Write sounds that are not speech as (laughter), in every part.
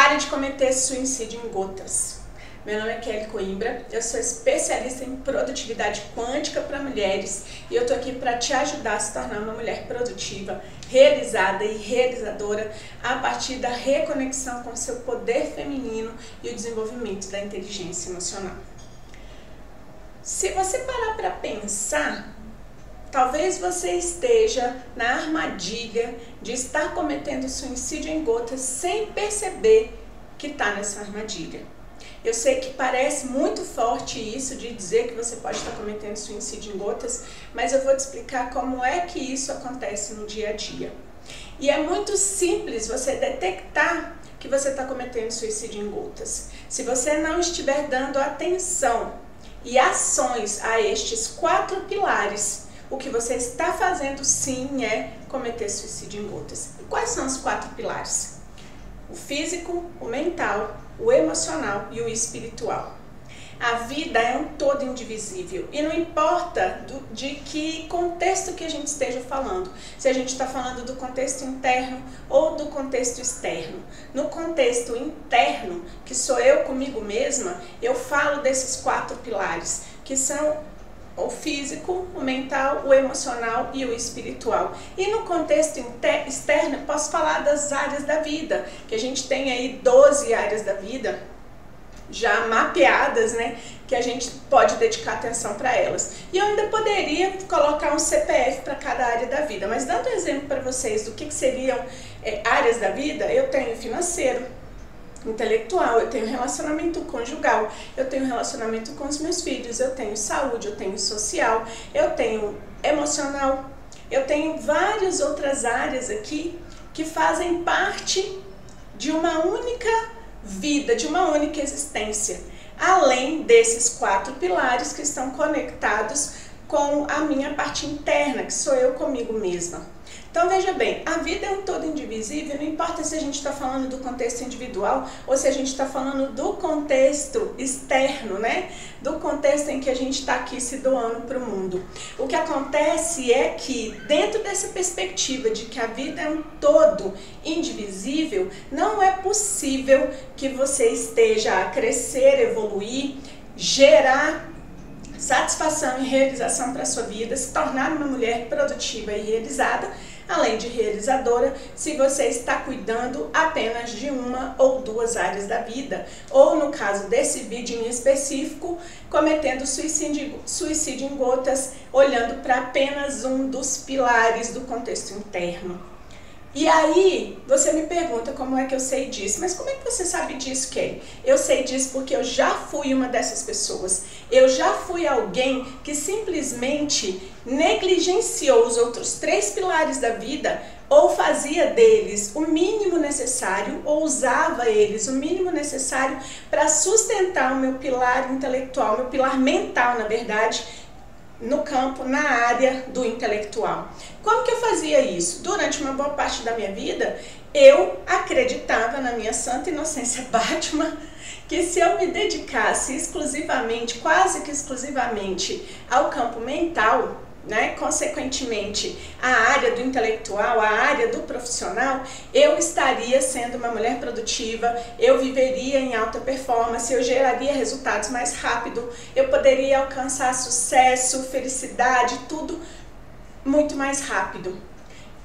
Pare de cometer suicídio em gotas. Meu nome é Kelly Coimbra, eu sou especialista em produtividade quântica para mulheres e eu tô aqui para te ajudar a se tornar uma mulher produtiva, realizada e realizadora a partir da reconexão com seu poder feminino e o desenvolvimento da inteligência emocional. Se você parar para pensar, Talvez você esteja na armadilha de estar cometendo suicídio em gotas sem perceber que está nessa armadilha. Eu sei que parece muito forte isso de dizer que você pode estar cometendo suicídio em gotas, mas eu vou te explicar como é que isso acontece no dia a dia. E é muito simples você detectar que você está cometendo suicídio em gotas. Se você não estiver dando atenção e ações a estes quatro pilares, o que você está fazendo sim é cometer suicídio em gotas. E quais são os quatro pilares? O físico, o mental, o emocional e o espiritual. A vida é um todo indivisível e não importa do, de que contexto que a gente esteja falando, se a gente está falando do contexto interno ou do contexto externo. No contexto interno, que sou eu comigo mesma, eu falo desses quatro pilares, que são o físico, o mental, o emocional e o espiritual. E no contexto externo, posso falar das áreas da vida, que a gente tem aí 12 áreas da vida já mapeadas, né, que a gente pode dedicar atenção para elas. E eu ainda poderia colocar um CPF para cada área da vida, mas dando um exemplo para vocês do que, que seriam é, áreas da vida, eu tenho financeiro, intelectual, eu tenho relacionamento conjugal, eu tenho relacionamento com os meus filhos, eu tenho saúde, eu tenho social, eu tenho emocional, eu tenho várias outras áreas aqui que fazem parte de uma única vida, de uma única existência, além desses quatro pilares que estão conectados com a minha parte interna, que sou eu comigo mesma. Então veja bem, a vida é um todo indivisível, não importa se a gente está falando do contexto individual ou se a gente está falando do contexto externo, né? Do contexto em que a gente está aqui se doando para o mundo. O que acontece é que, dentro dessa perspectiva de que a vida é um todo indivisível, não é possível que você esteja a crescer, evoluir, gerar satisfação e realização para a sua vida, se tornar uma mulher produtiva e realizada além de realizadora, se você está cuidando apenas de uma ou duas áreas da vida, ou no caso desse vídeo em específico, cometendo suicídio, suicídio em gotas, olhando para apenas um dos pilares do contexto interno. E aí, você me pergunta como é que eu sei disso. Mas como é que você sabe disso, Kelly? Eu sei disso porque eu já fui uma dessas pessoas. Eu já fui alguém que simplesmente negligenciou os outros três pilares da vida ou fazia deles o mínimo necessário ou usava eles o mínimo necessário para sustentar o meu pilar intelectual, meu pilar mental, na verdade, no campo, na área do intelectual. Como que eu fazia isso? Durante uma boa parte da minha vida, eu acreditava na minha santa inocência (laughs) Batman que se eu me dedicasse exclusivamente, quase que exclusivamente, ao campo mental, né, consequentemente, a área do intelectual, a área do profissional, eu estaria sendo uma mulher produtiva, eu viveria em alta performance, eu geraria resultados mais rápido, eu poderia alcançar sucesso, felicidade, tudo muito mais rápido.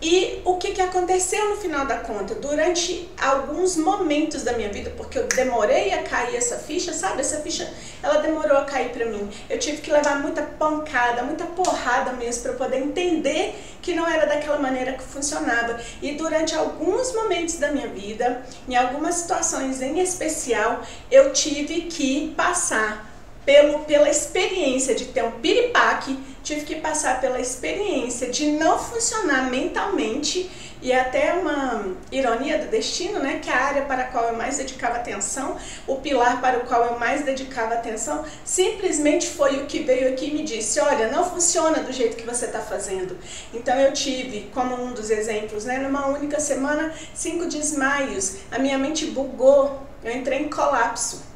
E o que, que aconteceu no final da conta? Durante alguns momentos da minha vida, porque eu demorei a cair essa ficha, sabe? Essa ficha, ela demorou a cair para mim. Eu tive que levar muita pancada, muita porrada mesmo para poder entender que não era daquela maneira que funcionava. E durante alguns momentos da minha vida, em algumas situações em especial, eu tive que passar pelo, pela experiência de ter um piripaque, tive que passar pela experiência de não funcionar mentalmente e até uma ironia do destino, né, que a área para a qual eu mais dedicava atenção, o pilar para o qual eu mais dedicava atenção, simplesmente foi o que veio aqui e me disse, olha, não funciona do jeito que você está fazendo. Então eu tive, como um dos exemplos, né, numa única semana, cinco desmaios, a minha mente bugou, eu entrei em colapso.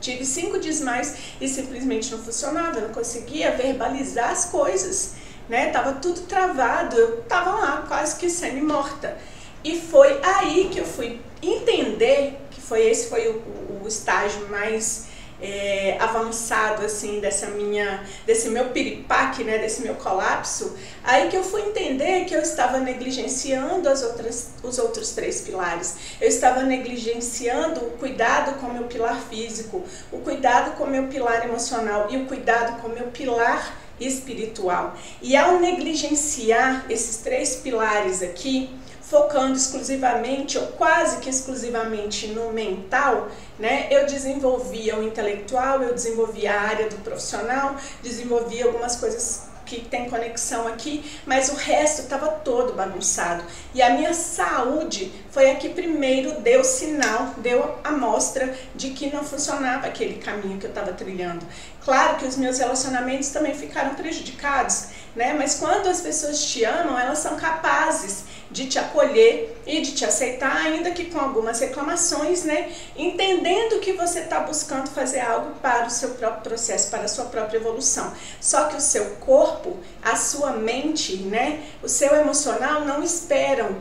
Tive cinco desmaios e simplesmente não funcionava, não conseguia verbalizar as coisas, né? Tava tudo travado, eu tava lá quase que semi-morta. E foi aí que eu fui entender que foi esse foi o, o estágio mais é, avançado assim dessa minha desse meu piripaque né desse meu colapso aí que eu fui entender que eu estava negligenciando as outras os outros três pilares. Eu estava negligenciando o cuidado com o meu pilar físico o cuidado com o meu pilar emocional e o cuidado com o meu pilar espiritual. E ao negligenciar esses três pilares aqui focando exclusivamente ou quase que exclusivamente no mental, né? Eu desenvolvia o intelectual, eu desenvolvia a área do profissional, desenvolvia algumas coisas que tem conexão aqui, mas o resto estava todo bagunçado. E a minha saúde foi a que primeiro deu sinal, deu a mostra de que não funcionava aquele caminho que eu estava trilhando. Claro que os meus relacionamentos também ficaram prejudicados, né? Mas quando as pessoas te amam, elas são capazes de te acolher e de te aceitar, ainda que com algumas reclamações, né? Entendendo que você está buscando fazer algo para o seu próprio processo, para a sua própria evolução. Só que o seu corpo, a sua mente, né? O seu emocional não esperam.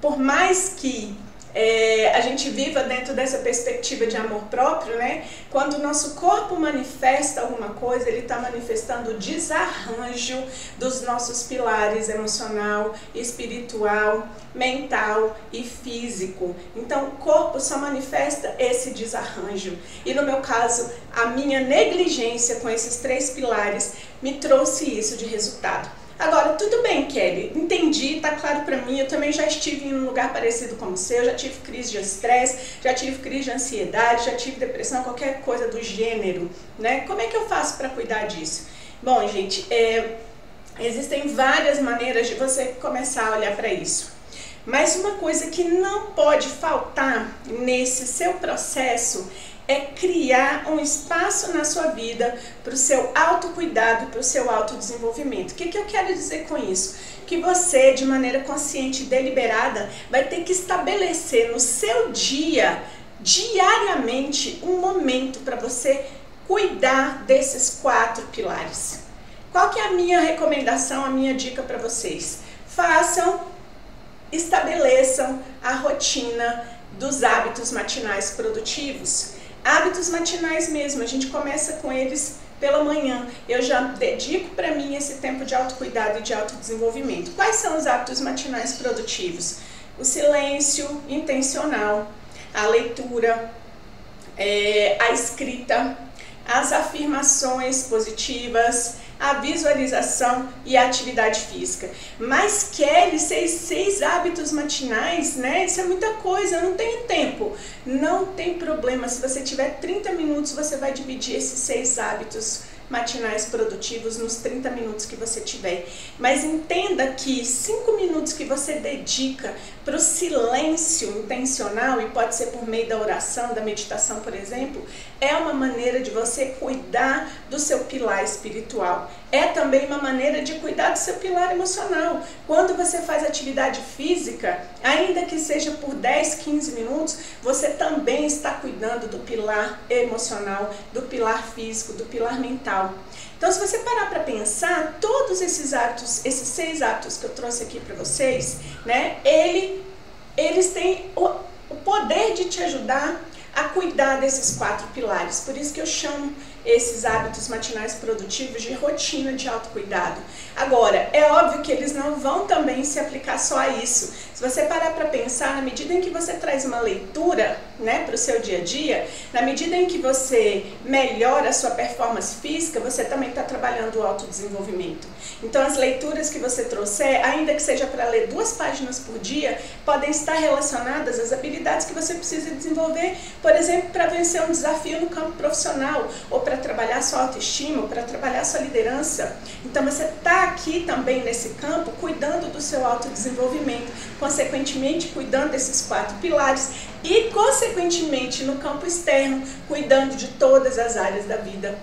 Por mais que é, a gente viva dentro dessa perspectiva de amor próprio, né? Quando o nosso corpo manifesta alguma coisa, ele está manifestando o desarranjo dos nossos pilares emocional, espiritual, mental e físico. Então, o corpo só manifesta esse desarranjo. E no meu caso, a minha negligência com esses três pilares me trouxe isso de resultado. Agora, tudo bem, Kelly, entendi, tá claro para mim, eu também já estive em um lugar parecido com o seu, já tive crise de estresse, já tive crise de ansiedade, já tive depressão, qualquer coisa do gênero, né? Como é que eu faço para cuidar disso? Bom, gente, é, existem várias maneiras de você começar a olhar para isso. Mas uma coisa que não pode faltar nesse seu processo é criar um espaço na sua vida para o seu autocuidado, para o seu autodesenvolvimento. O que, que eu quero dizer com isso? Que você, de maneira consciente e deliberada, vai ter que estabelecer no seu dia, diariamente, um momento para você cuidar desses quatro pilares. Qual que é a minha recomendação, a minha dica para vocês? Façam, estabeleçam a rotina dos hábitos matinais produtivos. Hábitos matinais mesmo, a gente começa com eles pela manhã. Eu já dedico para mim esse tempo de autocuidado e de autodesenvolvimento. Quais são os hábitos matinais produtivos? O silêncio intencional, a leitura, é, a escrita, as afirmações positivas, a visualização e a atividade física. Mas Kelly, seis, seis hábitos matinais, né? Isso é muita coisa, eu não tenho tempo. Não tem problema, se você tiver 30 minutos, você vai dividir esses seis hábitos matinais produtivos nos 30 minutos que você tiver. Mas entenda que 5 minutos que você dedica para o silêncio intencional, e pode ser por meio da oração, da meditação, por exemplo, é uma maneira de você cuidar do seu pilar espiritual. É também uma maneira de cuidar do seu pilar emocional. Quando você faz atividade física, ainda que seja por 10, 15 minutos, você também está cuidando do pilar emocional, do pilar físico, do pilar mental. Então, se você parar para pensar, todos esses hábitos, esses seis hábitos que eu trouxe aqui para vocês, né, ele, eles têm o, o poder de te ajudar a cuidar desses quatro pilares. Por isso que eu chamo esses hábitos matinais produtivos de rotina de autocuidado. Agora, é óbvio que eles não vão também se aplicar só a isso. Se você parar para pensar, na medida em que você traz uma leitura né, para o seu dia a dia, na medida em que você melhora a sua performance física, você também está trabalhando o autodesenvolvimento. Então, as leituras que você trouxer, ainda que seja para ler duas páginas por dia, podem estar relacionadas às habilidades que você precisa desenvolver, por exemplo, para vencer um desafio no campo profissional ou para trabalhar sua autoestima, para trabalhar sua liderança. Então você está aqui também nesse campo cuidando do seu autodesenvolvimento, consequentemente cuidando desses quatro pilares e consequentemente no campo externo, cuidando de todas as áreas da vida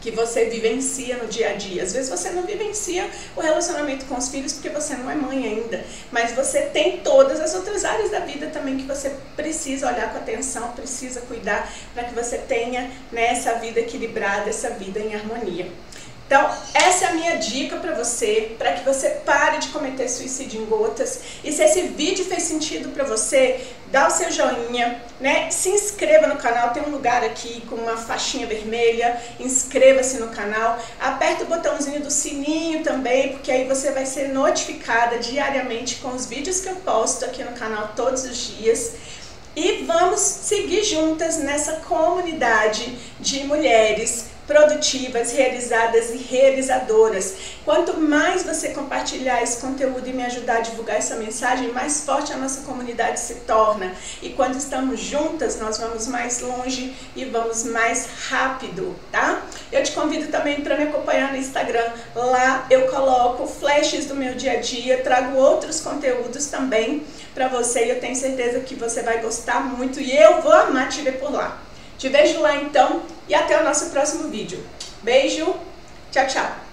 que você vivencia no dia a dia. Às vezes você não vivencia o relacionamento com os filhos porque você não é mãe ainda, mas você tem todas as outras áreas da vida também que você precisa olhar com atenção, precisa cuidar para que você tenha né, essa vida equilibrada, essa vida em harmonia. Então, essa é a minha dica para você, para que você pare de cometer suicídio em gotas. E se esse vídeo fez sentido para você, dá o seu joinha, né? Se inscreva no canal, tem um lugar aqui com uma faixinha vermelha, inscreva-se no canal, aperta o botãozinho do sininho também, porque aí você vai ser notificada diariamente com os vídeos que eu posto aqui no canal todos os dias. E vamos seguir juntas nessa comunidade de mulheres produtivas, realizadas e realizadoras. Quanto mais você compartilhar esse conteúdo e me ajudar a divulgar essa mensagem, mais forte a nossa comunidade se torna. E quando estamos juntas, nós vamos mais longe e vamos mais rápido, tá? Eu te convido também para me acompanhar no Instagram. Lá eu coloco flashes do meu dia a dia, trago outros conteúdos também para você e eu tenho certeza que você vai gostar muito e eu vou amar te ver por lá. Te vejo lá então e até o nosso próximo vídeo. Beijo, tchau, tchau!